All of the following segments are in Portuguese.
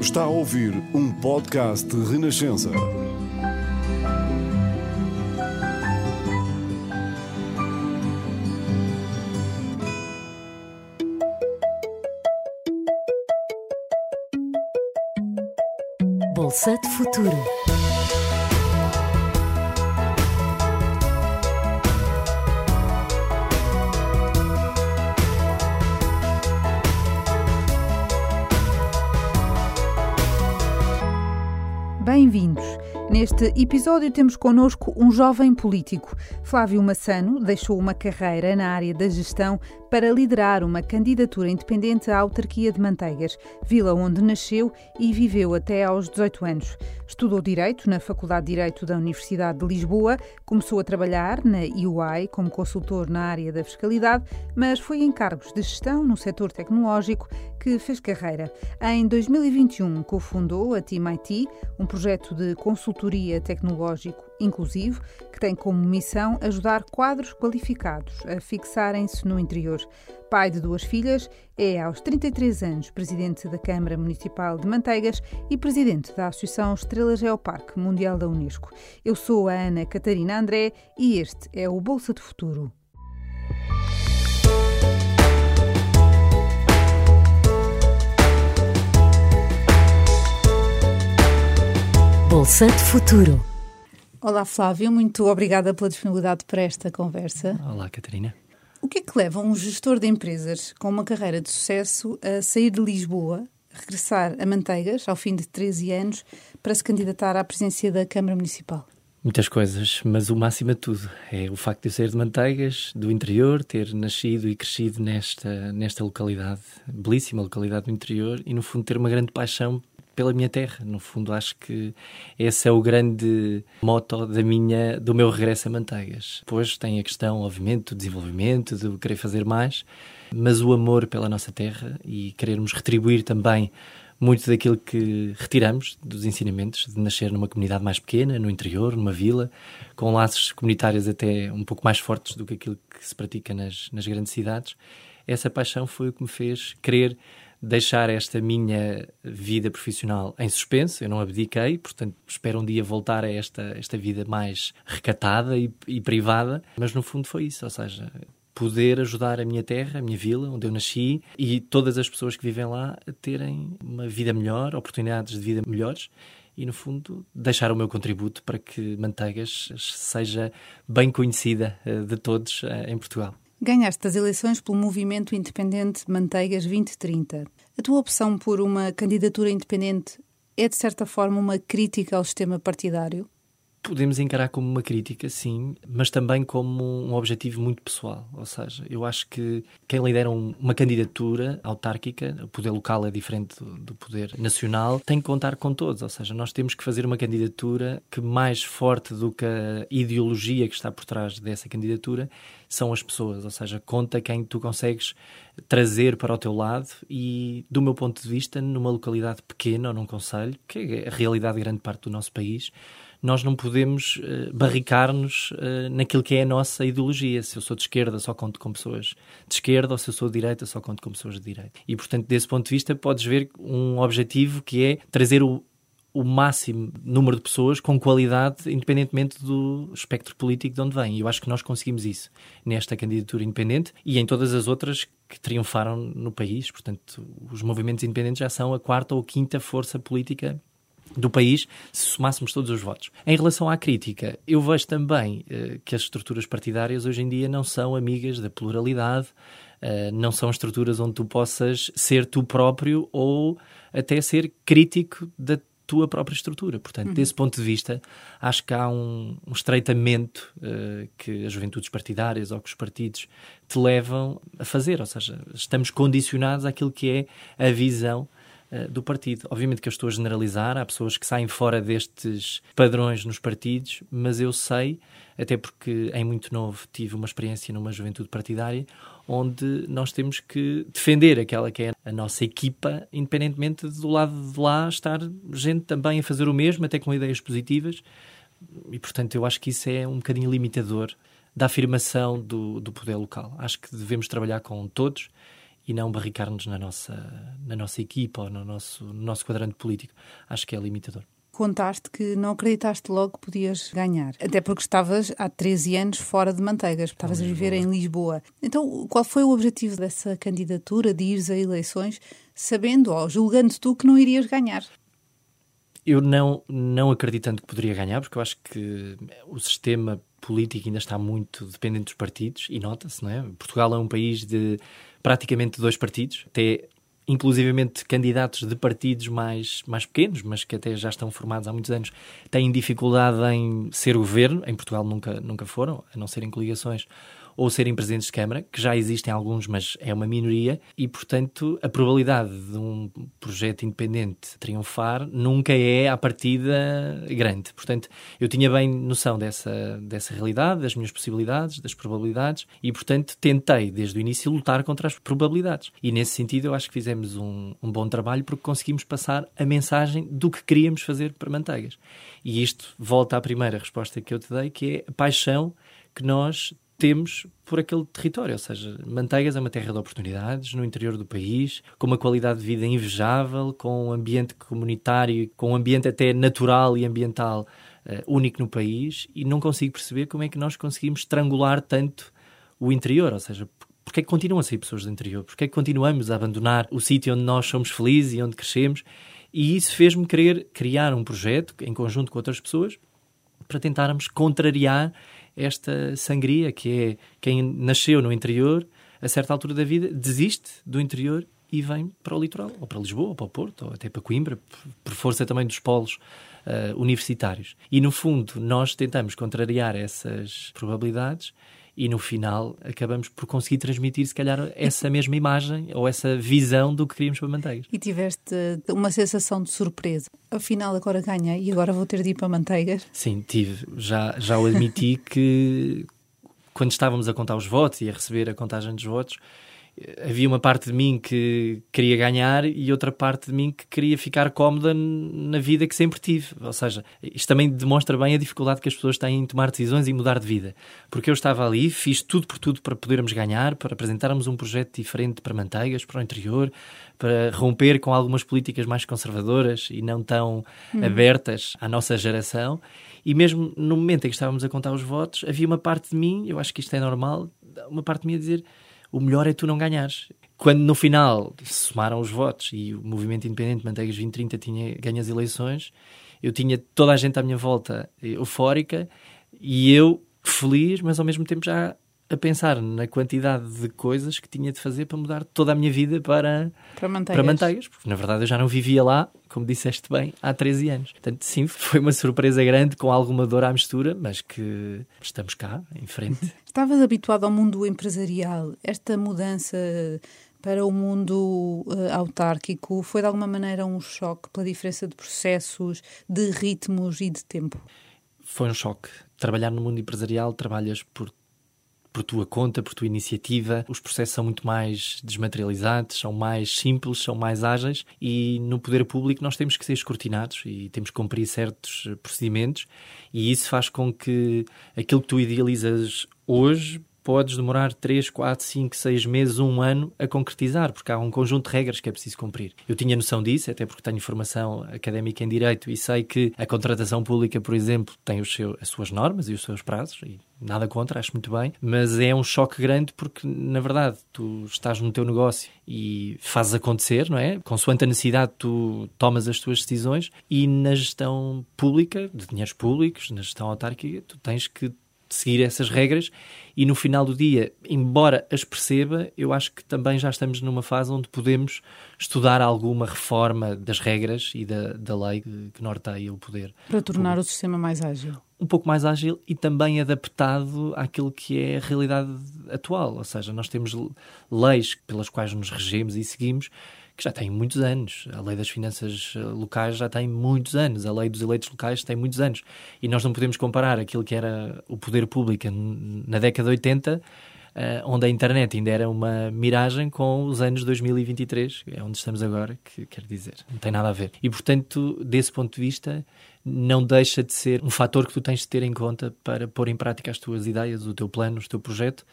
Está a ouvir um podcast de Renascença. Bolsa de Futuro. Bem-vindos. Neste episódio temos connosco um jovem político. Flávio Massano deixou uma carreira na área da gestão para liderar uma candidatura independente à autarquia de Manteigas, vila onde nasceu e viveu até aos 18 anos. Estudou Direito na Faculdade de Direito da Universidade de Lisboa, começou a trabalhar na UI como consultor na área da fiscalidade, mas foi em cargos de gestão no setor tecnológico que fez carreira. Em 2021, cofundou a Team IT, um projeto de consultoria tecnológico inclusivo que tem como missão ajudar quadros qualificados a fixarem-se no interior. Pai de duas filhas, é aos 33 anos presidente da Câmara Municipal de Manteigas e presidente da Associação Estrela Geoparque Mundial da Unesco. Eu sou a Ana Catarina André e este é o Bolsa de Futuro. Bolsa de Futuro. Olá Flávio, muito obrigada pela disponibilidade para esta conversa. Olá, Catarina. O que é que leva um gestor de empresas com uma carreira de sucesso a sair de Lisboa, regressar a Manteigas ao fim de 13 anos para se candidatar à presidência da Câmara Municipal? Muitas coisas, mas o máximo de tudo é o facto de eu ser de Manteigas, do interior, ter nascido e crescido nesta, nesta localidade, belíssima localidade do interior, e no fundo ter uma grande paixão pela minha terra. No fundo, acho que esse é o grande moto da minha, do meu regresso a Manteigas. Depois tem a questão, obviamente, do desenvolvimento, de querer fazer mais, mas o amor pela nossa terra e querermos retribuir também muito daquilo que retiramos dos ensinamentos de nascer numa comunidade mais pequena, no interior, numa vila, com laços comunitários até um pouco mais fortes do que aquilo que se pratica nas, nas grandes cidades. Essa paixão foi o que me fez querer deixar esta minha vida profissional em suspenso, eu não abdiquei, portanto espero um dia voltar a esta, esta vida mais recatada e, e privada, mas no fundo foi isso, ou seja, poder ajudar a minha terra, a minha vila, onde eu nasci, e todas as pessoas que vivem lá a terem uma vida melhor, oportunidades de vida melhores e, no fundo, deixar o meu contributo para que Manteigas seja bem conhecida eh, de todos eh, em Portugal. Ganhaste as eleições pelo movimento independente Manteigas 2030. A tua opção por uma candidatura independente é, de certa forma, uma crítica ao sistema partidário? Podemos encarar como uma crítica, sim, mas também como um objetivo muito pessoal. Ou seja, eu acho que quem lidera uma candidatura autárquica, o poder local é diferente do poder nacional, tem que contar com todos. Ou seja, nós temos que fazer uma candidatura que, mais forte do que a ideologia que está por trás dessa candidatura, são as pessoas. Ou seja, conta quem tu consegues trazer para o teu lado e, do meu ponto de vista, numa localidade pequena ou num conselho, que é a realidade de grande parte do nosso país, nós não podemos uh, barricar-nos uh, naquilo que é a nossa ideologia. Se eu sou de esquerda, só conto com pessoas de esquerda, ou se eu sou de direita, só conto com pessoas de direita. E, portanto, desse ponto de vista, podes ver um objetivo que é trazer o, o máximo número de pessoas com qualidade, independentemente do espectro político de onde vem. E eu acho que nós conseguimos isso nesta candidatura independente e em todas as outras que triunfaram no país. Portanto, os movimentos independentes já são a quarta ou quinta força política do país se somássemos todos os votos. Em relação à crítica, eu vejo também uh, que as estruturas partidárias hoje em dia não são amigas da pluralidade, uh, não são estruturas onde tu possas ser tu próprio ou até ser crítico da tua própria estrutura. Portanto, uhum. desse ponto de vista, acho que há um, um estreitamento uh, que as juventudes partidárias ou que os partidos te levam a fazer, ou seja, estamos condicionados àquilo que é a visão eh, do partido. Obviamente que eu estou a generalizar, há pessoas que saem fora destes padrões nos partidos, mas eu sei, até porque em muito novo tive uma experiência numa juventude partidária, onde nós temos que defender aquela que é a nossa equipa, independentemente do lado de lá estar gente também a fazer o mesmo, até com ideias positivas. E, portanto, eu acho que isso é um bocadinho limitador da afirmação do, do poder local. Acho que devemos trabalhar com todos e não barricar-nos na nossa, na nossa equipa ou no nosso, no nosso quadrante político. Acho que é limitador contaste que não acreditaste logo que podias ganhar. Até porque estavas há 13 anos fora de Manteigas, estavas a viver em Lisboa. Então, qual foi o objetivo dessa candidatura, de ires a eleições, sabendo ou julgando tu que não irias ganhar? Eu não, não acreditando que poderia ganhar, porque eu acho que o sistema político ainda está muito dependente dos partidos, e nota-se, não é? Portugal é um país de praticamente dois partidos, até inclusivamente candidatos de partidos mais, mais pequenos, mas que até já estão formados há muitos anos, têm dificuldade em ser governo. Em Portugal nunca, nunca foram, a não ser em coligações ou serem presidentes de Câmara, que já existem alguns, mas é uma minoria, e, portanto, a probabilidade de um projeto independente triunfar nunca é, à partida, grande. Portanto, eu tinha bem noção dessa, dessa realidade, das minhas possibilidades, das probabilidades, e, portanto, tentei, desde o início, lutar contra as probabilidades. E, nesse sentido, eu acho que fizemos um, um bom trabalho porque conseguimos passar a mensagem do que queríamos fazer para Manteigas. E isto volta à primeira resposta que eu te dei, que é a paixão que nós temos por aquele território, ou seja, Manteigas é uma terra de oportunidades no interior do país, com uma qualidade de vida invejável, com um ambiente comunitário, com um ambiente até natural e ambiental uh, único no país, e não consigo perceber como é que nós conseguimos estrangular tanto o interior, ou seja, porque é que continuam a sair pessoas do interior? Porque é que continuamos a abandonar o sítio onde nós somos felizes e onde crescemos? E isso fez-me querer criar um projeto em conjunto com outras pessoas para tentarmos contrariar esta sangria, que é quem nasceu no interior, a certa altura da vida, desiste do interior e vem para o litoral, ou para Lisboa, ou para o Porto, ou até para Coimbra, por força também dos polos uh, universitários. E, no fundo, nós tentamos contrariar essas probabilidades e no final acabamos por conseguir transmitir, se calhar, essa mesma imagem ou essa visão do que queríamos para Manteigas. E tiveste uma sensação de surpresa. Afinal, agora ganhei e agora vou ter de ir para Manteigas? Sim, tive. Já, já o admiti que quando estávamos a contar os votos e a receber a contagem dos votos, havia uma parte de mim que queria ganhar e outra parte de mim que queria ficar cómoda na vida que sempre tive. Ou seja, isto também demonstra bem a dificuldade que as pessoas têm em tomar decisões e mudar de vida. Porque eu estava ali, fiz tudo por tudo para podermos ganhar, para apresentarmos um projeto diferente para Manteigas, para o interior, para romper com algumas políticas mais conservadoras e não tão hum. abertas à nossa geração. E mesmo no momento em que estávamos a contar os votos, havia uma parte de mim, eu acho que isto é normal, uma parte de mim a dizer o melhor é tu não ganhares. Quando no final somaram os votos e o movimento independente Manteigas 2030 tinha ganho as eleições, eu tinha toda a gente à minha volta eufórica e eu feliz, mas ao mesmo tempo já a pensar na quantidade de coisas que tinha de fazer para mudar toda a minha vida para, para, manteigas. para manteigas. Porque na verdade eu já não vivia lá, como disseste bem, há 13 anos. Portanto, sim, foi uma surpresa grande, com alguma dor à mistura, mas que estamos cá, em frente. Estavas habituado ao mundo empresarial. Esta mudança para o mundo uh, autárquico foi de alguma maneira um choque pela diferença de processos, de ritmos e de tempo? Foi um choque. Trabalhar no mundo empresarial, trabalhas por por tua conta, por tua iniciativa. Os processos são muito mais desmaterializados, são mais simples, são mais ágeis e no poder público nós temos que ser escrutinados e temos que cumprir certos procedimentos e isso faz com que aquilo que tu idealizas hoje podes demorar 3, 4, 5, 6 meses, um ano a concretizar, porque há um conjunto de regras que é preciso cumprir. Eu tinha noção disso, até porque tenho formação académica em Direito e sei que a contratação pública, por exemplo, tem os seu, as suas normas e os seus prazos, e nada contra, acho muito bem, mas é um choque grande porque, na verdade, tu estás no teu negócio e fazes acontecer, não é? Consoante a necessidade, tu tomas as tuas decisões e na gestão pública, de dinheiros públicos, na gestão autárquica, tu tens que seguir essas regras e no final do dia, embora as perceba, eu acho que também já estamos numa fase onde podemos estudar alguma reforma das regras e da, da lei que norteia o poder. Para tornar o sistema mais ágil. Um pouco mais ágil e também adaptado àquilo que é a realidade atual. Ou seja, nós temos leis pelas quais nos regemos e seguimos que já tem muitos anos. A lei das finanças eh, locais já tem muitos anos. A lei dos eleitos locais tem muitos anos. E nós não podemos comparar aquilo que era o poder público na década de 80, eh, onde a internet ainda era uma miragem, com os anos 2023, é onde estamos agora, que quer dizer, não tem nada a ver. E, portanto, desse ponto de vista, não deixa de ser um fator que tu tens de ter em conta para pôr em prática as tuas ideias, o teu plano, o teu projeto,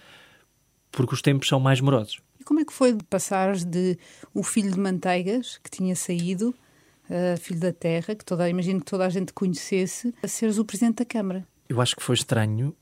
porque os tempos são mais morosos. E como é que foi de passares de o filho de manteigas, que tinha saído, uh, filho da terra, que toda, imagino que toda a gente conhecesse, a seres o presidente da Câmara? Eu acho que foi estranho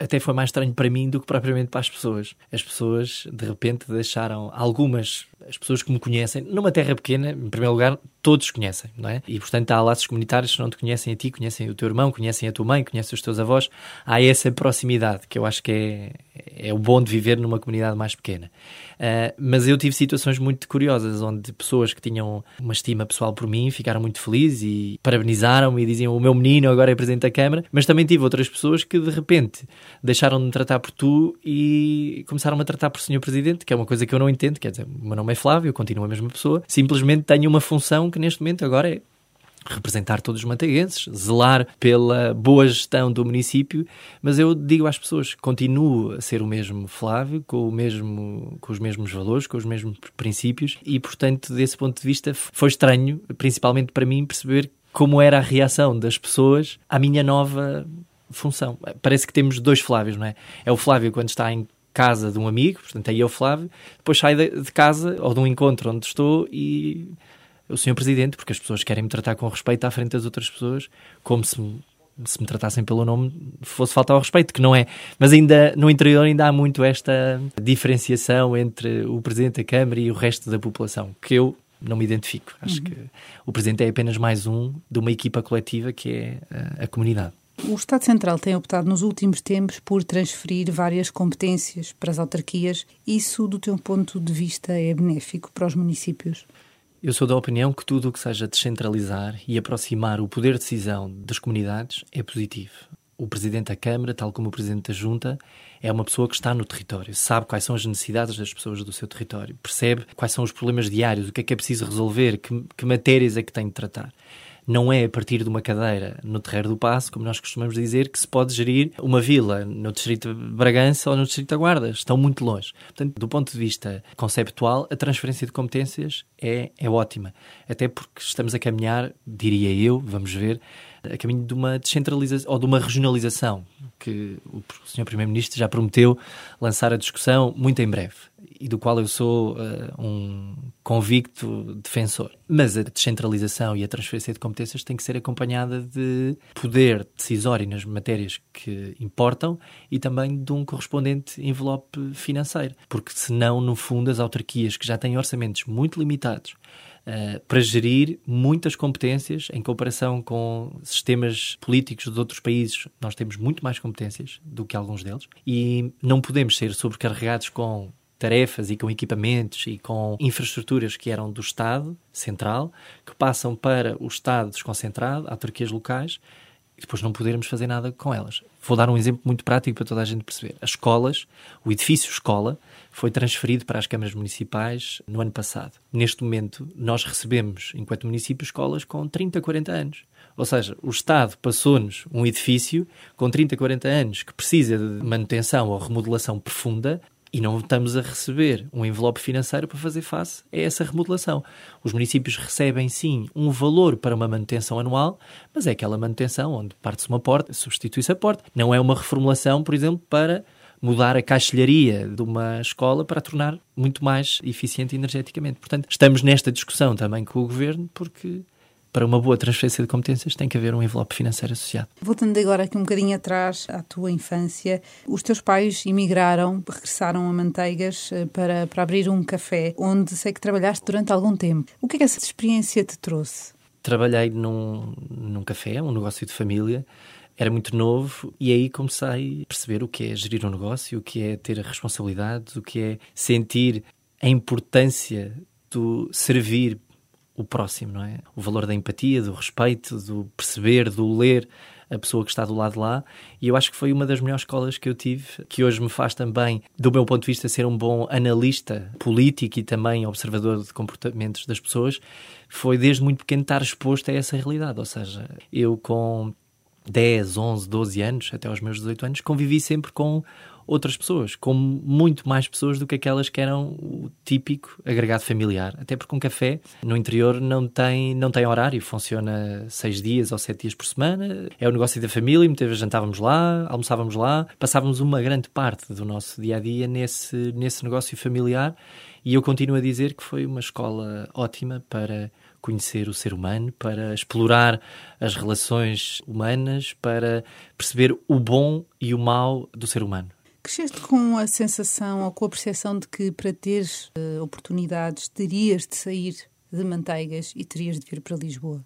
até foi mais estranho para mim do que propriamente para as pessoas. As pessoas, de repente, deixaram algumas, as pessoas que me conhecem, numa terra pequena, em primeiro lugar, todos conhecem, não é? E, portanto, há laços comunitários que não te conhecem a ti, conhecem o teu irmão, conhecem a tua mãe, conhecem os teus avós. Há essa proximidade que eu acho que é, é o bom de viver numa comunidade mais pequena. Uh, mas eu tive situações muito curiosas onde pessoas que tinham uma estima pessoal por mim ficaram muito felizes e parabenizaram-me e diziam o meu menino agora é presidente da Câmara. Mas também tive outras pessoas que de repente deixaram de me tratar por tu e começaram a tratar por senhor presidente, que é uma coisa que eu não entendo. Quer dizer, o meu nome é Flávio, eu continuo a mesma pessoa. Simplesmente tenho uma função que neste momento agora é representar todos os manteguenses, zelar pela boa gestão do município, mas eu digo às pessoas, continuo a ser o mesmo Flávio, com, o mesmo, com os mesmos valores, com os mesmos princípios, e portanto, desse ponto de vista, foi estranho, principalmente para mim, perceber como era a reação das pessoas à minha nova função. Parece que temos dois Flávios, não é? É o Flávio quando está em casa de um amigo, portanto, aí é o Flávio, depois sai de casa ou de um encontro onde estou e o senhor presidente, porque as pessoas querem me tratar com respeito à frente das outras pessoas, como se me, se me tratassem pelo nome fosse falta ao respeito, que não é. Mas ainda no interior ainda há muito esta diferenciação entre o presidente da Câmara e o resto da população, que eu não me identifico. Acho uhum. que o presidente é apenas mais um de uma equipa coletiva que é a, a comunidade. O Estado Central tem optado nos últimos tempos por transferir várias competências para as autarquias. Isso, do teu ponto de vista, é benéfico para os municípios? Eu sou da opinião que tudo o que seja descentralizar e aproximar o poder de decisão das comunidades é positivo. O Presidente da Câmara, tal como o Presidente da Junta, é uma pessoa que está no território, sabe quais são as necessidades das pessoas do seu território, percebe quais são os problemas diários, o que é que é preciso resolver, que, que matérias é que tem de tratar não é a partir de uma cadeira no Terreiro do Passo, como nós costumamos dizer, que se pode gerir uma vila no Distrito de Bragança ou no Distrito da Guarda. Estão muito longe. Portanto, do ponto de vista conceptual, a transferência de competências é, é ótima. Até porque estamos a caminhar, diria eu, vamos ver, a caminho de uma descentralização ou de uma regionalização que o Sr. Primeiro-Ministro já prometeu lançar a discussão muito em breve e do qual eu sou uh, um convicto defensor. Mas a descentralização e a transferência de competências tem que ser acompanhada de poder decisório nas matérias que importam e também de um correspondente envelope financeiro. Porque senão, no fundo, as autarquias que já têm orçamentos muito limitados Uh, para gerir muitas competências em comparação com sistemas políticos de outros países. Nós temos muito mais competências do que alguns deles e não podemos ser sobrecarregados com tarefas e com equipamentos e com infraestruturas que eram do Estado central, que passam para o Estado desconcentrado, autarquias locais, e depois não podermos fazer nada com elas. Vou dar um exemplo muito prático para toda a gente perceber. As escolas, o edifício escola, foi transferido para as câmaras municipais no ano passado. Neste momento, nós recebemos, enquanto município, escolas com 30, 40 anos. Ou seja, o Estado passou-nos um edifício com 30, 40 anos que precisa de manutenção ou remodelação profunda e não estamos a receber um envelope financeiro para fazer face a essa remodelação. Os municípios recebem sim um valor para uma manutenção anual, mas é aquela manutenção onde parte-se uma porta, substitui-se a porta. Não é uma reformulação, por exemplo, para mudar a caixilharia de uma escola para a tornar muito mais eficiente energeticamente. Portanto, estamos nesta discussão também com o governo porque para uma boa transferência de competências tem que haver um envelope financeiro associado. Voltando agora aqui um bocadinho atrás à tua infância, os teus pais emigraram, regressaram a Manteigas eh, para, para abrir um café, onde sei que trabalhaste durante algum tempo. O que é que essa experiência te trouxe? Trabalhei num, num café, um negócio de família, era muito novo e aí comecei a perceber o que é gerir um negócio, o que é ter responsabilidades, o que é sentir a importância do servir o próximo, não é? O valor da empatia, do respeito, do perceber, do ler a pessoa que está do lado de lá. E eu acho que foi uma das melhores escolas que eu tive, que hoje me faz também, do meu ponto de vista, ser um bom analista político e também observador de comportamentos das pessoas. Foi desde muito pequeno estar exposto a essa realidade. Ou seja, eu com 10, 11, 12 anos, até aos meus 18 anos, convivi sempre com outras pessoas, com muito mais pessoas do que aquelas que eram o típico agregado familiar. Até porque um café no interior não tem, não tem horário, funciona seis dias ou sete dias por semana, é o negócio da família, muitas vezes jantávamos lá, almoçávamos lá, passávamos uma grande parte do nosso dia a dia nesse, nesse negócio familiar e eu continuo a dizer que foi uma escola ótima para conhecer o ser humano, para explorar as relações humanas, para perceber o bom e o mau do ser humano. Cresceste com a sensação ou com a percepção de que para teres uh, oportunidades terias de sair de Manteigas e terias de vir para Lisboa?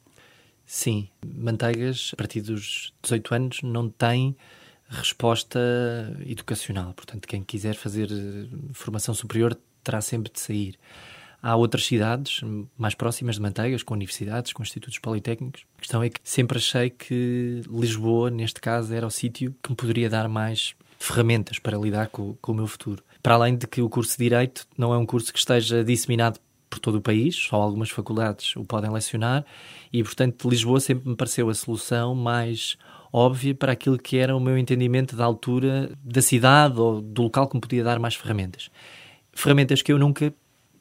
Sim, Manteigas, a partir dos 18 anos, não tem resposta educacional. Portanto, quem quiser fazer eh, formação superior terá sempre de sair. Há outras cidades mais próximas de Manteigas, com universidades, com institutos politécnicos. A questão é que sempre achei que Lisboa, neste caso, era o sítio que me poderia dar mais ferramentas para lidar com, com o meu futuro. Para além de que o curso de Direito não é um curso que esteja disseminado por todo o país, só algumas faculdades o podem lecionar, e portanto Lisboa sempre me pareceu a solução mais óbvia para aquilo que era o meu entendimento da altura da cidade ou do local que me podia dar mais ferramentas. Ferramentas que eu nunca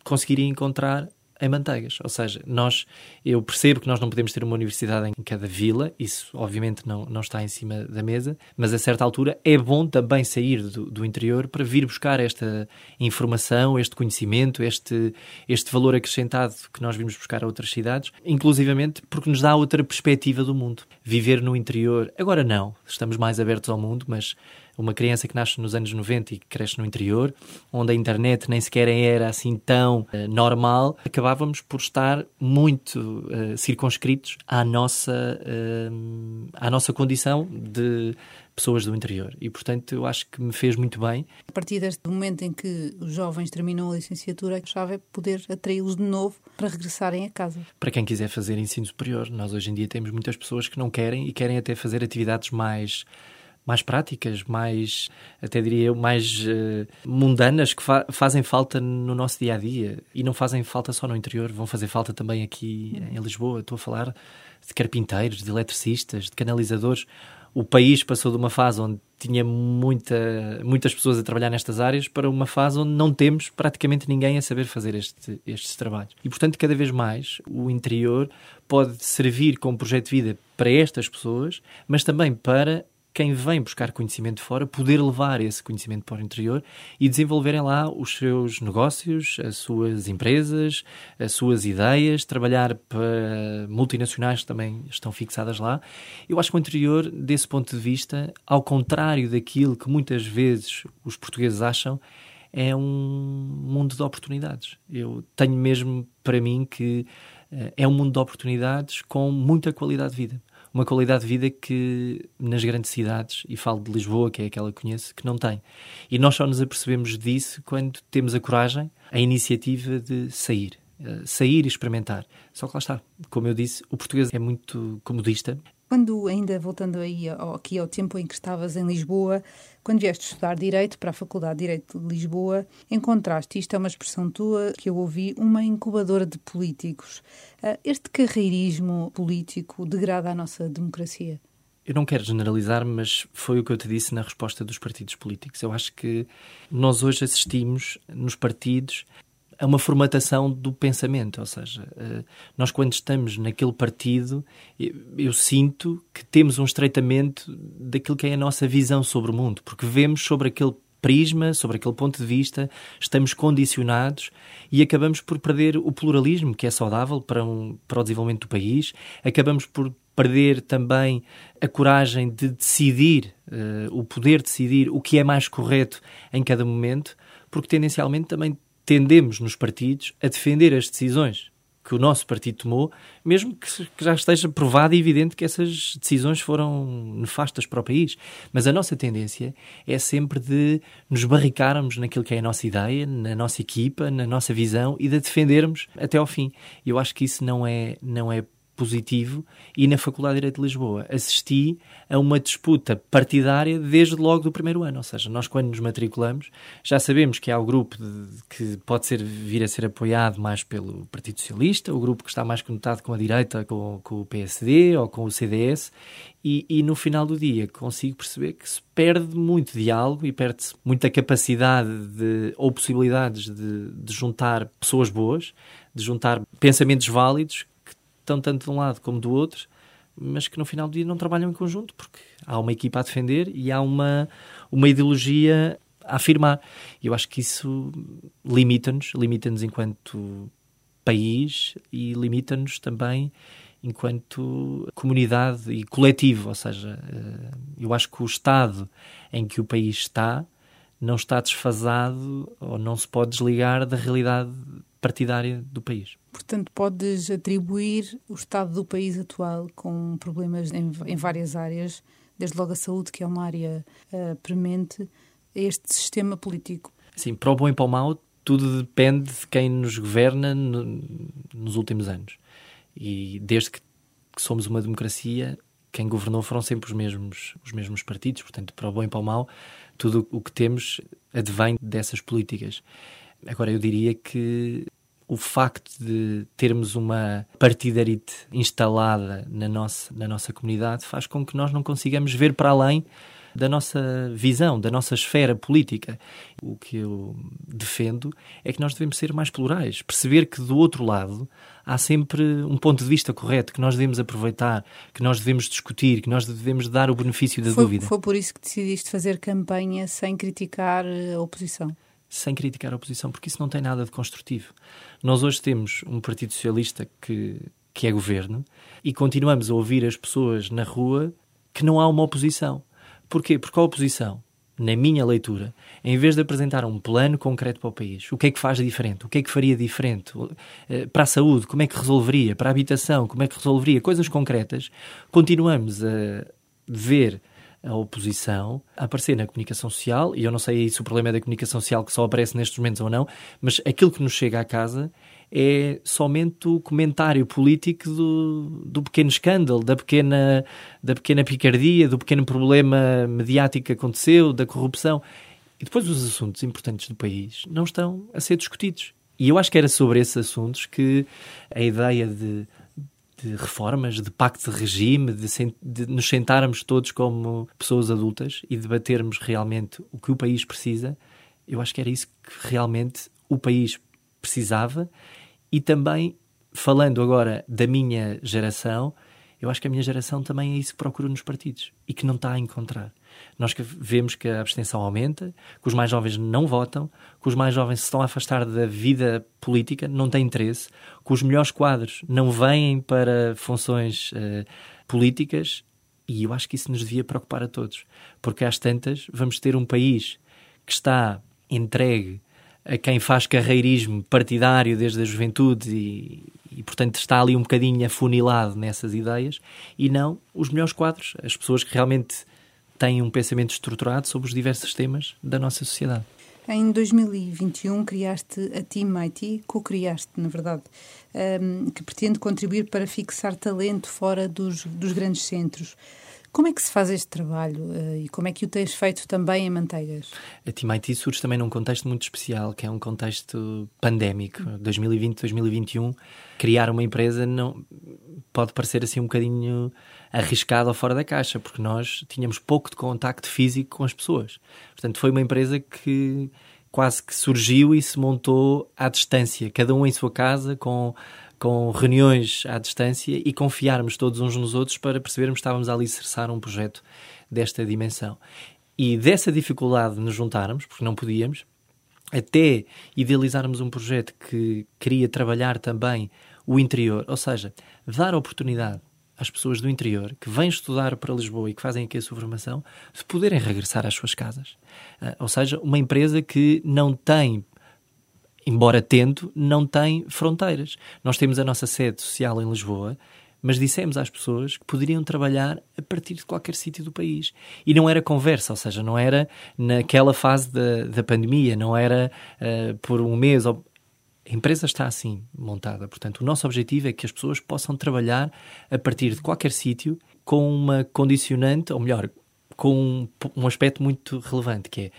conseguiria encontrar em Manteigas. Ou seja, nós, eu percebo que nós não podemos ter uma universidade em cada vila, isso obviamente não, não está em cima da mesa, mas a certa altura é bom também sair do, do interior para vir buscar esta informação, este conhecimento, este, este valor acrescentado que nós vimos buscar a outras cidades, inclusivamente porque nos dá outra perspectiva do mundo. Viver no interior, agora não, estamos mais abertos ao mundo, mas uma criança que nasce nos anos 90 e que cresce no interior, onde a internet nem sequer era assim tão uh, normal, acabávamos por estar muito uh, circunscritos à nossa, uh, à nossa condição de pessoas do interior. E, portanto, eu acho que me fez muito bem. A partir deste momento em que os jovens terminam a licenciatura, a chave é poder atraí-los de novo para regressarem a casa. Para quem quiser fazer ensino superior, nós hoje em dia temos muitas pessoas que não querem e querem até fazer atividades mais mais práticas, mais, até diria eu, mais uh, mundanas, que fa fazem falta no nosso dia a dia. E não fazem falta só no interior, vão fazer falta também aqui em Lisboa. Estou a falar de carpinteiros, de eletricistas, de canalizadores. O país passou de uma fase onde tinha muita, muitas pessoas a trabalhar nestas áreas para uma fase onde não temos praticamente ninguém a saber fazer este, estes trabalhos. E, portanto, cada vez mais o interior pode servir como projeto de vida para estas pessoas, mas também para quem vem buscar conhecimento de fora poder levar esse conhecimento para o interior e desenvolverem lá os seus negócios, as suas empresas, as suas ideias, trabalhar para multinacionais que também estão fixadas lá. Eu acho que o interior, desse ponto de vista, ao contrário daquilo que muitas vezes os portugueses acham, é um mundo de oportunidades. Eu tenho mesmo para mim que eh, é um mundo de oportunidades com muita qualidade de vida uma qualidade de vida que nas grandes cidades, e falo de Lisboa, que é aquela que conheço, que não tem. E nós só nos apercebemos disso quando temos a coragem, a iniciativa de sair. Uh, sair e experimentar. Só que lá está, como eu disse, o português é muito comodista, quando, ainda voltando aí ao, aqui ao tempo em que estavas em Lisboa, quando vieste estudar Direito para a Faculdade de Direito de Lisboa, encontraste, isto é uma expressão tua que eu ouvi, uma incubadora de políticos. Ah, este carreirismo político degrada a nossa democracia? Eu não quero generalizar, mas foi o que eu te disse na resposta dos partidos políticos. Eu acho que nós hoje assistimos nos partidos a uma formatação do pensamento. Ou seja, eh, nós, quando estamos naquele partido, eu sinto que temos um estreitamento daquilo que é a nossa visão sobre o mundo, porque vemos sobre aquele prisma, sobre aquele ponto de vista, estamos condicionados e acabamos por perder o pluralismo, que é saudável para, um, para o desenvolvimento do país, acabamos por perder também a coragem de decidir, uh, o poder decidir o que é mais correto em cada momento, porque tendencialmente também tendemos nos partidos a defender as decisões que o nosso partido tomou, mesmo que, já esteja provado e evidente que essas decisões foram nefastas para o país. Mas a nossa tendência é sempre de nos barricarmos naquilo que é a nossa ideia, na nossa equipa, na nossa visão e de defendermos até ao fim. Eu acho que isso não é, não é positivo e na Faculdade de Direito de Lisboa assisti a uma disputa partidária desde logo do primeiro ano. Ou seja, nós quando nos matriculamos já sabemos que há o grupo de, que pode ser, vir a ser apoiado mais pelo Partido Socialista, o grupo que está mais conectado com a direita, com, com o PSD ou com o CDS, e, e, no final do dia consigo perceber que se perde muito diálogo e perde-se muita capacidade de, ou possibilidades de, de juntar pessoas boas, de juntar pensamentos válidos estão tanto de um lado como do outro, mas que no final do dia não trabalham em conjunto, porque há uma equipa a defender e há uma, uma ideologia a afirmar. E eu acho que isso limita-nos, limita-nos enquanto país e limita-nos também enquanto comunidade e coletivo, ou seja, eh, eu acho que o estado em que o país está não está desfasado ou não se pode desligar da realidade partidária do país. Portanto, podes atribuir o estado do país atual com problemas em, em várias áreas, desde logo a saúde, que é uma área uh, premente, a este sistema político. Sim, para o bom e para o mau, tudo depende de quem nos governa no, nos últimos anos. E desde que, que, somos uma democracia, quem governou foram sempre os mesmos, os mesmos partidos. Portanto, para o bom e para o mau, tudo o que temos advém dessas políticas. Agora, eu diria que o facto de termos uma partidarite instalada na nossa, na nossa comunidade faz com que nós não consigamos ver para além da nossa visão, da nossa esfera política. O que eu defendo é que nós devemos ser mais plurais, perceber que do outro lado há sempre um ponto de vista correto que nós devemos aproveitar, que nós devemos discutir, que nós devemos dar o benefício da foi, dúvida. Foi por isso que decidiste fazer campanha sem criticar a oposição? Sem criticar a oposição, porque isso não tem nada de construtivo. Nós hoje temos um Partido Socialista que, que é governo e continuamos a ouvir as pessoas na rua que não há uma oposição. Porquê? Porque a oposição, na minha leitura, em vez de apresentar um plano concreto para o país, o que é que faz diferente? O que é que faria diferente? Eh, para a saúde, como é que resolveria? Para a habitação, como é que resolveria? Coisas concretas. Continuamos a ver a oposição a aparecer na comunicação social, e eu não sei se o problema é da comunicação social que só aparece nestes momentos ou não, mas aquilo que nos chega à casa é somente o comentário político do, do pequeno escândalo, da pequena, da pequena picardia, do pequeno problema mediático que aconteceu, da corrupção. E depois os assuntos importantes do país não estão a ser discutidos. E eu acho que era sobre esses assuntos que a ideia de de reformas, de pacto de regime, de, de, nos sentarmos todos como pessoas adultas e debatermos realmente o que o país precisa, eu acho que era isso que realmente o país precisava. E também, falando agora da minha geração, eu acho que a minha geração também é isso que procura nos partidos e que não está a encontrar. Nós vemos que a abstenção aumenta, que os mais jovens não votam, que os mais jovens se estão a afastar da vida política, não têm interesse, que os melhores quadros não vêm para funções uh, políticas e eu acho que isso nos devia preocupar a todos, porque às tantas vamos ter um país que está entregue a quem faz carreirismo partidário desde a juventude e, e, portanto, está ali um bocadinho afunilado nessas ideias, e não os melhores quadros, as pessoas que realmente têm um pensamento estruturado sobre os diversos temas da nossa sociedade. Em 2021 criaste a Team IT, co-criaste, na verdade, um, que pretende contribuir para fixar talento fora dos, dos grandes centros. Como é que se faz este trabalho uh, e como é que o tens feito também em Manteigas? A IT surge também num contexto muito especial, que é um contexto pandémico. 2020, 2021, criar uma empresa não pode parecer assim um bocadinho arriscado ou fora da caixa, porque nós tínhamos pouco de contacto físico com as pessoas. Portanto, foi uma empresa que quase que surgiu e se montou à distância, cada um em sua casa, com, com reuniões à distância e confiarmos todos uns nos outros para percebermos que estávamos a alicerçar um projeto desta dimensão. E dessa dificuldade de nos juntarmos, porque não podíamos, até idealizarmos um projeto que queria trabalhar também o interior, ou seja, dar oportunidade às pessoas do interior que vêm estudar para Lisboa e que fazem aqui a sua formação de poderem regressar às suas casas. Uh, ou seja, uma empresa que não tem, embora tendo, não tem fronteiras. Nós temos a nossa sede social em Lisboa, mas dissemos às pessoas que poderiam trabalhar a partir de qualquer sítio do país. E não era conversa, ou seja, não era naquela fase da, da pandemia, não era uh, por um mês. Ou A empresa está assim montada. Portanto, o nosso objetivo é que as pessoas possam trabalhar a partir de qualquer sítio com uma condicionante, ou melhor, com um, um aspecto muito relevante, que é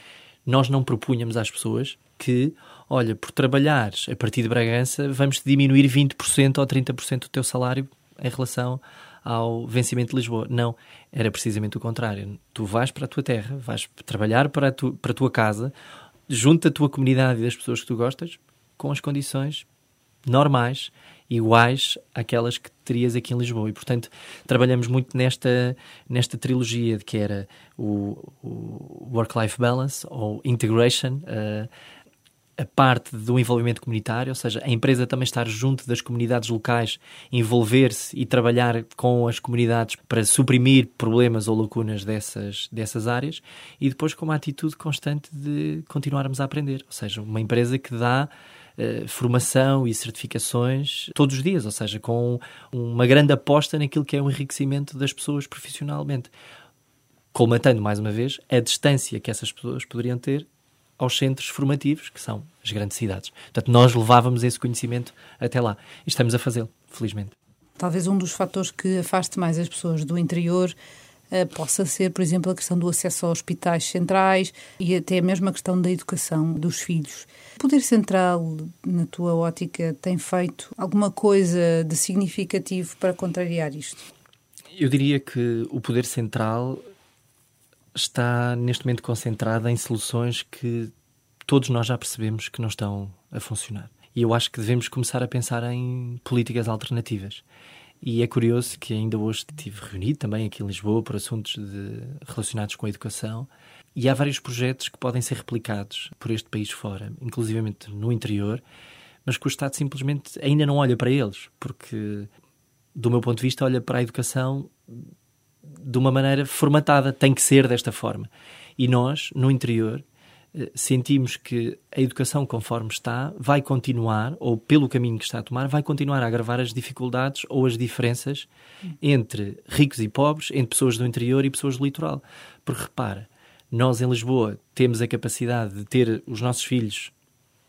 nós não propunhamos às pessoas que, olha, por trabalhares a partir de Bragança, vamos diminuir 20% ou 30% do teu salário em relação ao vencimento de Lisboa. Não, era precisamente o contrário. Tu vais para a tua terra, vais trabalhar para a, tu, para a tua casa, junto à tua comunidade e das pessoas que tu gostas, com as condições normais, iguais àquelas que terias aqui em Lisboa. E, portanto, trabalhamos muito nesta, nesta trilogia de que era o, o work-life balance ou integration, uh, a parte do envolvimento comunitário, ou seja, a empresa também estar junto das comunidades locais, envolver-se e trabalhar com as comunidades para suprimir problemas ou lacunas dessas, dessas áreas, e depois com uma atitude constante de continuarmos a aprender, ou seja, uma empresa que dá Uh, formação e certificações todos os dias, ou seja, com uma grande aposta naquilo que é o enriquecimento das pessoas profissionalmente. Colmatando, mais uma vez, a distância que essas pessoas poderiam ter aos centros formativos, que são as grandes cidades. Portanto, nós levávamos esse conhecimento até lá. E estamos a fazê-lo, felizmente. Talvez um dos fatores que afaste mais as pessoas do interior uh, possa ser, por exemplo, a questão do acesso a hospitais centrais e até mesmo a questão da educação dos filhos. O Poder Central, na tua ótica, tem feito alguma coisa de significativo para contrariar isto? Eu diria que o Poder Central está neste momento concentrada em soluções que todos nós já percebemos que não estão a funcionar. E eu acho que devemos começar a pensar em políticas alternativas. E é curioso que ainda hoje estive reunido também aqui em Lisboa por assuntos de, relacionados com a educação e há vários projetos que podem ser replicados por este país fora, inclusivamente no interior, mas que o Estado simplesmente ainda não olha para eles, porque, do meu ponto de vista, olha para a educação de uma maneira formatada, tem que ser desta forma. E nós, no interior, eh, sentimos que a educação conforme está vai continuar, ou pelo caminho que está a tomar, vai continuar a agravar as dificuldades ou as diferenças entre ricos e pobres, entre pessoas do interior e pessoas do litoral. Porque repara, nós em Lisboa temos a capacidade de ter os nossos filhos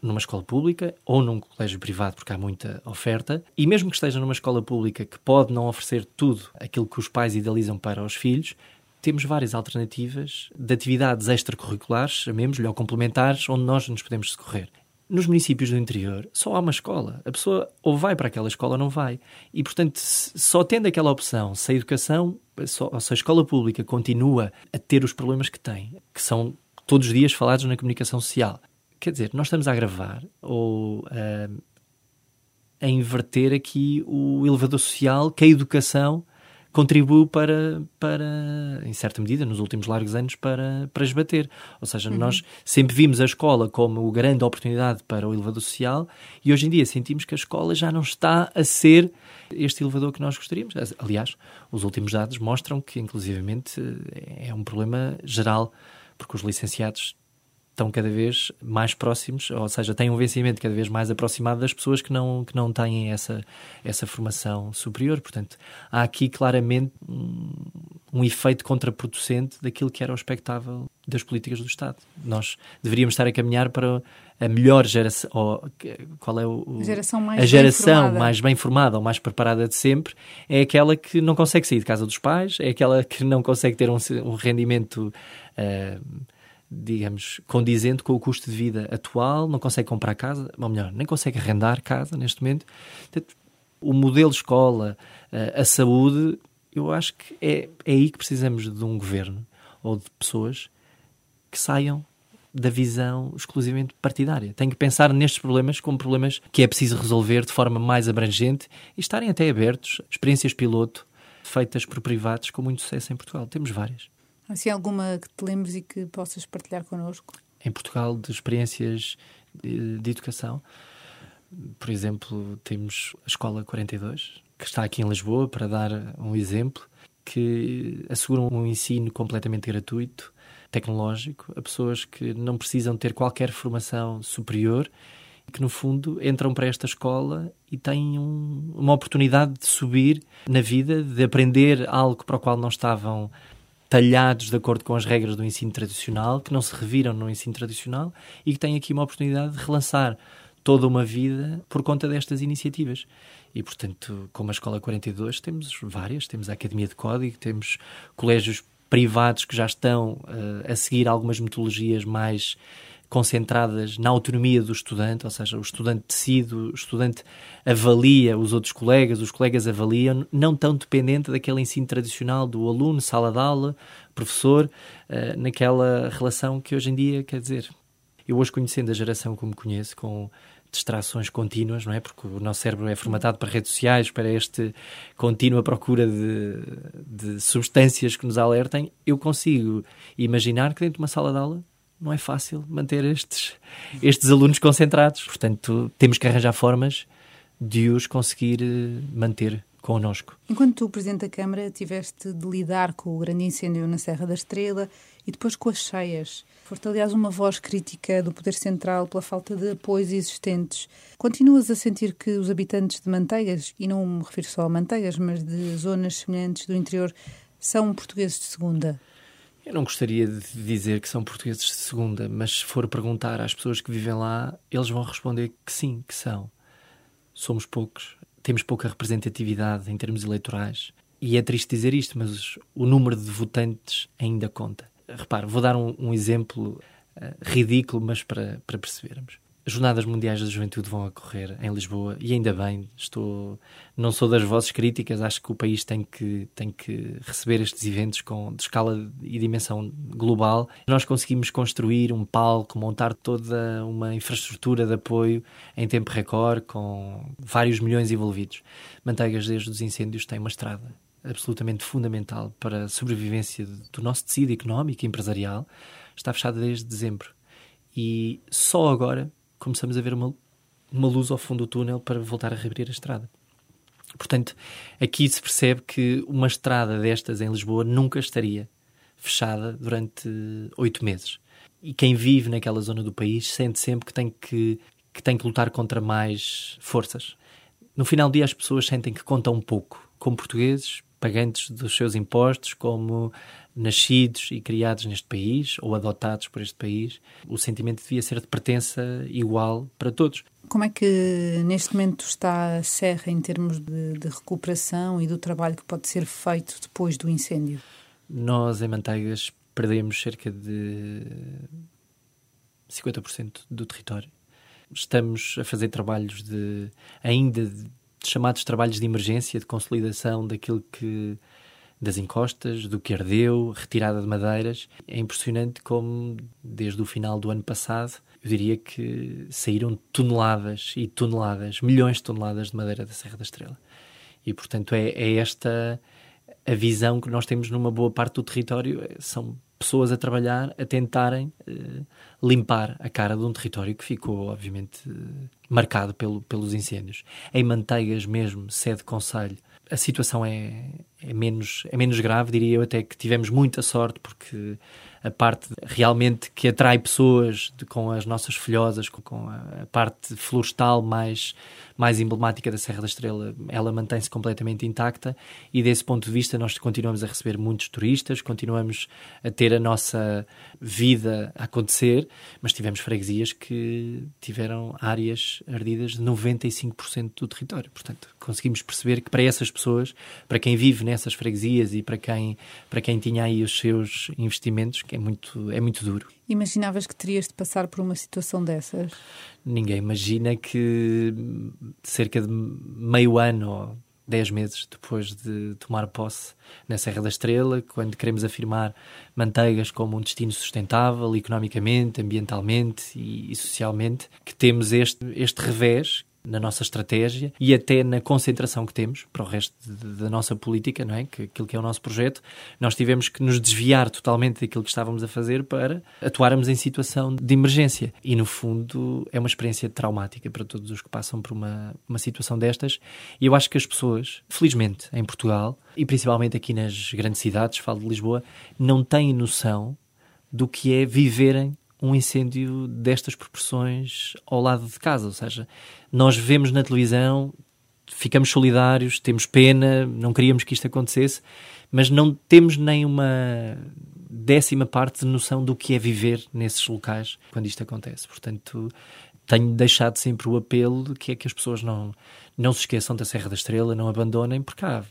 numa escola pública ou num colégio privado, porque há muita oferta, e mesmo que esteja numa escola pública que pode não oferecer tudo aquilo que os pais idealizam para os filhos, temos várias alternativas de atividades extracurriculares, chamemos-lhe, ou complementares, onde nós nos podemos socorrer. Nos municípios do interior só há uma escola. A pessoa ou vai para aquela escola ou não vai. E, portanto, só tendo aquela opção, se a educação, se a escola pública continua a ter os problemas que tem, que são todos os dias falados na comunicação social, Quer dizer, nós estamos a gravar ou uh, a inverter aqui o elevador social que a educação contribuiu para, para, em certa medida, nos últimos largos anos, para, para esbater. Ou seja, uhum. nós sempre vimos a escola como grande oportunidade para o elevador social e hoje em dia sentimos que a escola já não está a ser este elevador que nós gostaríamos. Aliás, os últimos dados mostram que, inclusivamente, é um problema geral, porque os licenciados estão cada vez mais próximos, ou seja, têm um vencimento cada vez mais aproximado das pessoas que não, que não têm essa, essa formação superior. Portanto, há aqui claramente um, um efeito contraproducente daquilo que era o expectável das políticas do Estado. Nós deveríamos estar a caminhar para a melhor geração, ou qual é o, a geração, mais, a geração bem mais bem formada ou mais preparada de sempre, é aquela que não consegue sair de casa dos pais, é aquela que não consegue ter um, um rendimento. Uh, digamos, condizente com o custo de vida atual, não consegue comprar casa, ou melhor, nem consegue arrendar casa neste momento. Portanto, o modelo escola, eh, a saúde, eu acho que é, é aí que precisamos de um governo ou de pessoas que saiam da visão exclusivamente partidária. Tem que pensar nestes problemas como problemas que é preciso resolver de forma mais abrangente e estarem até abertos, experiências piloto feitas por privados com muito sucesso em Portugal. Temos várias. Assim, alguma que te lembres e que possas partilhar connosco? Em Portugal, de experiências de, de educação, por exemplo, temos a Escola 42, que está aqui em Lisboa, para dar um exemplo, que assegura um ensino completamente gratuito, tecnológico, a pessoas que não precisam ter qualquer formação superior que no fundo entram para esta escola e têm um, uma oportunidade de subir na vida, de aprender algo para o qual não estavam talhados de acordo com as regras do ensino tradicional, que não se reviram no ensino tradicional e que têm aqui uma oportunidade de relançar toda uma vida por conta destas iniciativas. E, portanto, como a Escola 42, temos várias. Temos a Academia de Código, temos colégios privados que já estão uh, a seguir algumas metodologias mais concentradas na autonomia do estudante, ou seja, o estudante decide, o estudante avalia os outros colegas, os colegas avaliam, não tão dependente daquele ensino tradicional do aluno, sala de aula, professor, uh, naquela relação que hoje em dia, quer dizer, eu hoje conhecendo a geração como conheço, com distrações contínuas, não é? Porque o nosso cérebro é formatado para redes sociais, para este contínua procura de, de substâncias que nos alertem. Eu consigo imaginar que dentro de uma sala de aula não é fácil manter estes, estes alunos concentrados. Portanto, temos que arranjar formas de os conseguir eh, manter connosco. Enquanto tu, Presidente da Câmara, tiveste de lidar com o grande incêndio na Serra da Estrela e depois com as cheias, foste, aliás, uma voz crítica do Poder Central pela falta de apoios existentes. Continuas a sentir que os habitantes de Manteigas, e não me refiro só a Manteigas, mas de zonas semelhantes do interior, são portugueses de segunda? Eu não gostaria de dizer que são portugueses de segunda, mas se for perguntar às pessoas que vivem lá, eles vão responder que sim, que são. Somos poucos, temos pouca representatividade em termos eleitorais. E é triste dizer isto, mas o número de votantes ainda conta. Repare, vou dar um, um exemplo uh, ridículo, mas para, para percebermos. As Jornadas Mundiais da Juventude vão ocorrer em Lisboa e ainda bem, estou não sou das vozes críticas, acho que o país tem que tem que receber estes eventos com de escala e dimensão global. Nós conseguimos construir um palco, montar toda uma infraestrutura de apoio em tempo recorde com vários milhões envolvidos. Manteigas desde os incêndios tem uma estrada absolutamente fundamental para a sobrevivência do nosso tecido económico e empresarial. Está fechada desde dezembro. E só agora começamos a ver uma, uma luz ao fundo do túnel para voltar a reabrir a estrada. Portanto, aqui se percebe que uma estrada destas em Lisboa nunca estaria fechada durante oito meses. E quem vive naquela zona do país sente sempre que tem que, que tem que lutar contra mais forças. No final do dia, as pessoas sentem que contam pouco, como portugueses, pagantes dos seus impostos, como nascidos e criados neste país ou adotados por este país, o sentimento devia ser de pertença igual para todos. Como é que neste momento está a Serra em termos de, de recuperação e do trabalho que pode ser feito depois do incêndio? Nós, em Manteigas, perdemos cerca de 50% do território. Estamos a fazer trabalhos de ainda de, chamados trabalhos de emergência, de consolidação daquilo que das encostas, do que ardeu, retirada de madeiras. É impressionante como, desde o final do ano passado, eu diria que saíram toneladas e toneladas, milhões de toneladas de madeira da Serra da Estrela. E, portanto, é, é esta a visão que nós temos numa boa parte do território. São pessoas a trabalhar, a tentarem uh, limpar a cara de um território que ficou, obviamente, uh, marcado pelo, pelos incêndios. Em Manteigas mesmo, sede conselho, a situação é, é, menos, é menos grave, diria eu até que tivemos muita sorte, porque a parte realmente que atrai pessoas de, com as nossas folhosas, com, com a, a, parte florestal mais, mais emblemática da Serra da Estrela, ela mantém-se completamente intacta e desse ponto de vista nós continuamos a receber muitos turistas, continuamos a ter a nossa vida a acontecer, mas tivemos freguesias que tiveram áreas ardidas de 95% do território. Portanto, conseguimos perceber que para essas pessoas, para quem vive nessas freguesias e para quem, para quem tinha aí os seus investimentos, é muito, é muito duro. Imaginavas que terias de passar por uma situação dessas? Ninguém imagina que cerca de meio ano ou dez meses depois de tomar posse na Serra da Estrela, quando queremos afirmar Manteigas como um destino sustentável, economicamente, ambientalmente e, e socialmente, que temos este, este revés na nossa estratégia e até na concentração que temos para o resto da nossa política, não é? Que aquilo que é o nosso projeto, nós tivemos que nos desviar totalmente daquilo que estávamos a fazer para atuarmos em situação de emergência. E no fundo é uma experiência traumática para todos os que passam por uma, uma situação destas. E eu acho que as pessoas, felizmente, em Portugal e principalmente aqui nas grandes cidades, falo de Lisboa, não têm noção do que é viverem um incêndio destas proporções ao lado de casa. Ou seja, nós vemos na televisão, ficamos solidários, temos pena, não queríamos que isto acontecesse, mas não temos nem uma décima parte de noção do que é viver nesses locais quando isto acontece. Portanto, tenho deixado sempre o apelo de que é que as pessoas não, não se esqueçam da Serra da Estrela, não abandonem, porque há,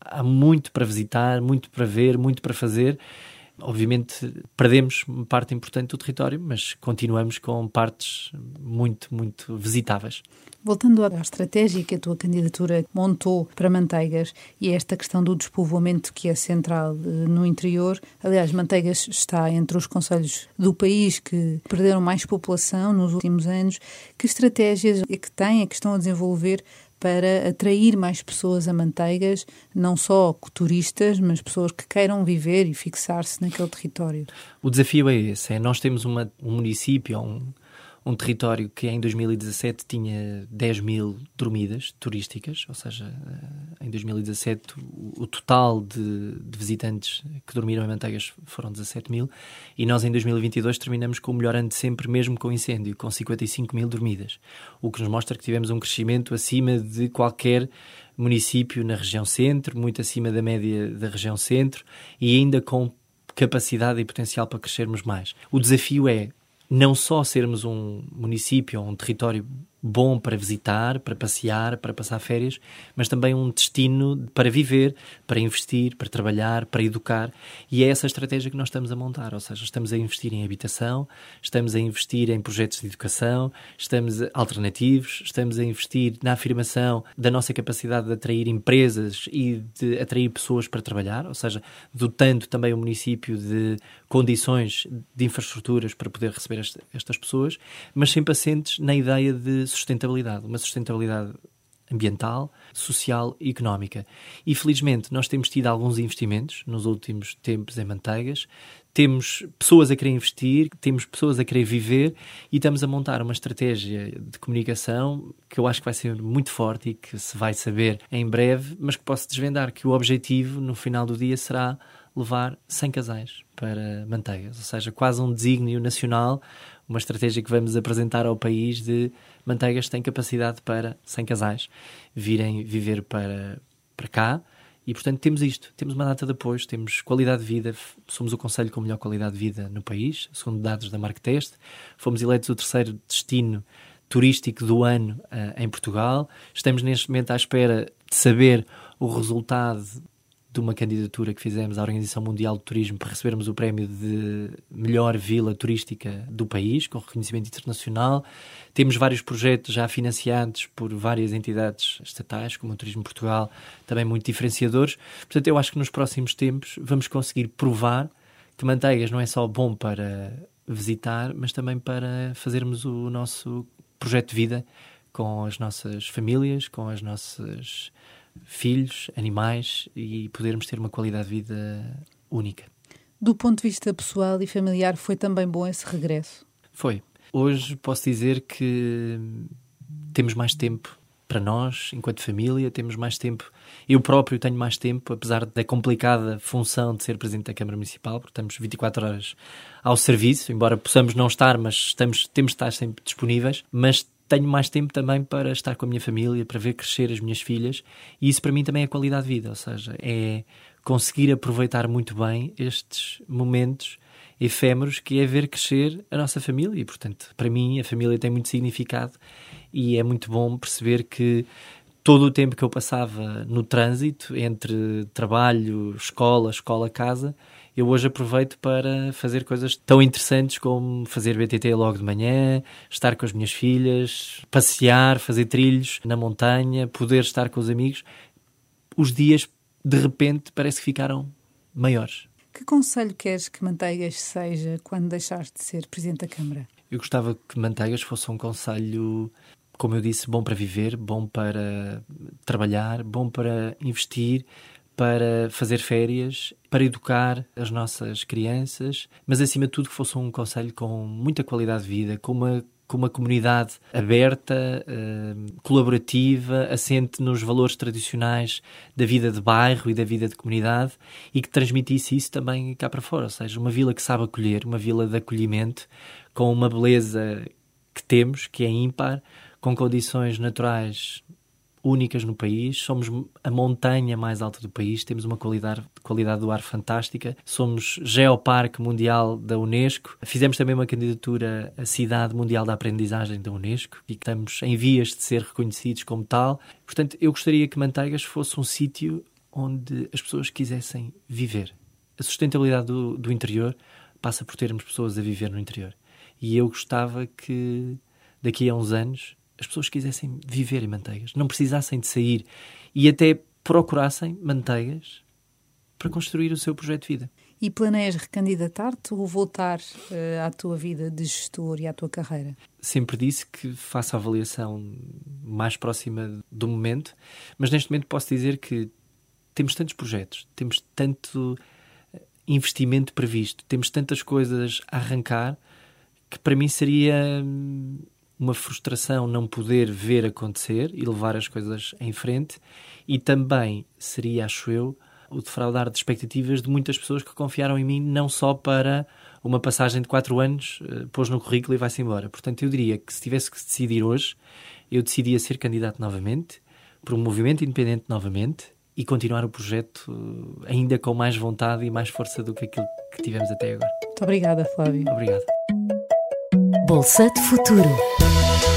há muito para visitar, muito para ver, muito para fazer. Obviamente perdemos parte importante do território, mas continuamos com partes muito, muito visitáveis. Voltando à estratégia que a tua candidatura montou para Manteigas e esta questão do despovoamento que é central eh, no interior, aliás, Manteigas está entre os conselhos do país que perderam mais população nos últimos anos. Que estratégias é que têm, é que estão a desenvolver para atrair mais pessoas a Manteigas, não só turistas, mas pessoas que queiram viver e fixar-se naquele território? O desafio é esse, é nós temos uma, um município, um, um território que em 2017 tinha 10 mil dormidas turísticas, ou seja, eh, em 2017 o, total de, de, visitantes que dormiram em Manteigas foram 17 mil e nós em 2022 terminamos com o melhor ano de sempre, mesmo com incêndio, com 55 mil dormidas, o que nos mostra que tivemos um crescimento acima de qualquer município na região centro, muito acima da média da região centro e ainda com capacidade e potencial para crescermos mais. O desafio é não só sermos um município ou um território bom para visitar, para passear, para passar férias, mas também um destino para viver, para investir, para trabalhar, para educar. E é essa a estratégia que nós estamos a montar. Ou seja, estamos a investir em habitação, estamos a investir em projetos de educação, estamos alternativos, estamos a investir na afirmação da nossa capacidade de atrair empresas e de atrair pessoas para trabalhar, ou seja, dotando também o município de condições de infraestruturas para poder receber estas pessoas, mas sempre assentes na ideia de sustentabilidade, uma sustentabilidade ambiental, social e económica. E felizmente nós temos tido alguns investimentos nos últimos tempos em manteigas, temos pessoas a querer investir, temos pessoas a querer viver e estamos a montar uma estratégia de comunicação que eu acho que vai ser muito forte e que se vai saber em breve, mas que posso desvendar que o objetivo no final do dia será levar 100 casais para manteigas, ou seja, quase um desígnio nacional uma estratégia que vamos apresentar ao país de Manteigas tem capacidade para 100 casais virem viver para, para cá e, portanto, temos isto. Temos uma data de apoio, temos qualidade de vida, somos o Conselho com melhor qualidade de vida no país, segundo dados da Marktest. Fomos eleitos o terceiro destino turístico do ano uh, em Portugal. Estamos neste momento à espera de saber o resultado de uma candidatura que fizemos à Organização Mundial de Turismo para recebermos o prémio de melhor vila turística do país, com reconhecimento internacional. Temos vários projetos já financiados por várias entidades estatais, como o Turismo Portugal, também muito diferenciadores. Portanto, eu acho que nos próximos tempos vamos conseguir provar que Manteigas não é só bom para visitar, mas também para fazermos o nosso projeto de vida com as nossas famílias, com as nossas filhos, animais e podermos ter uma qualidade de vida única. Do ponto de vista pessoal e familiar, foi também bom esse regresso? Foi. Hoje posso dizer que temos mais tempo para nós, enquanto família, temos mais tempo. Eu próprio tenho mais tempo, apesar da complicada função de ser Presidente da Câmara Municipal, porque estamos 24 horas ao serviço, embora possamos não estar, mas estamos, temos de estar sempre disponíveis. Mas tenho mais tempo também para estar com a minha família, para ver crescer as minhas filhas, e isso para mim também é qualidade de vida, ou seja, é conseguir aproveitar muito bem estes momentos efêmeros que é ver crescer a nossa família. E, portanto, para mim a família tem muito significado e é muito bom perceber que todo o tempo que eu passava no trânsito entre trabalho, escola, escola, casa, eu hoje aproveito para fazer coisas tão interessantes como fazer BTT logo de manhã, estar com as minhas filhas, passear, fazer trilhos na montanha, poder estar com os amigos. Os dias, de repente, parece que ficaram maiores. Que conselho queres que Manteigas seja quando deixares de ser Presidente da Câmara? Eu gostava que Manteigas fosse um conselho como eu disse, bom para viver, bom para trabalhar, bom para investir, para fazer férias, para educar as nossas crianças, mas acima de tudo que fosse um conselho com muita qualidade de vida, com uma com uma comunidade aberta, uh, colaborativa, assente nos valores tradicionais da vida de bairro e da vida de comunidade e que transmitisse isso também cá para fora. Ou seja, uma vila que sabe acolher, uma vila de acolhimento, com uma beleza que temos, que é ímpar, com condições naturais únicas no país, somos a montanha mais alta do país, temos uma qualidade, qualidade do ar fantástica, somos Geoparque Mundial da Unesco, fizemos também uma candidatura à Cidade Mundial da Aprendizagem da Unesco e estamos em vias de ser reconhecidos como tal. Portanto, eu gostaria que Manteigas fosse um sítio onde as pessoas quisessem viver. A sustentabilidade do, do interior passa por termos pessoas a viver no interior. E eu gostava que daqui a uns anos as pessoas quisessem viver em manteigas, não precisassem de sair e até procurassem manteigas para construir o seu projeto de vida. E planeias recandidatar-te ou voltar uh, à tua vida de gestor e à tua carreira? Sempre disse que faço a avaliação mais próxima do momento, mas neste momento posso dizer que temos tantos projetos, temos tanto eh, investimento previsto, temos tantas coisas a arrancar que para mim seria hum, uma frustração não poder ver acontecer e levar as coisas em frente, e também seria, acho eu, o defraudar de expectativas de muitas pessoas que confiaram em mim não só para uma passagem de quatro anos, uh, pôs no currículo e vai-se embora. Portanto, eu diria que se tivesse que decidir hoje, eu decidia ser candidato novamente, por um movimento independente novamente e continuar o projeto uh, ainda com mais vontade e mais força do que aquilo que tivemos até agora. Muito obrigada, Flávio. Obrigado. Bolsa de Futuro.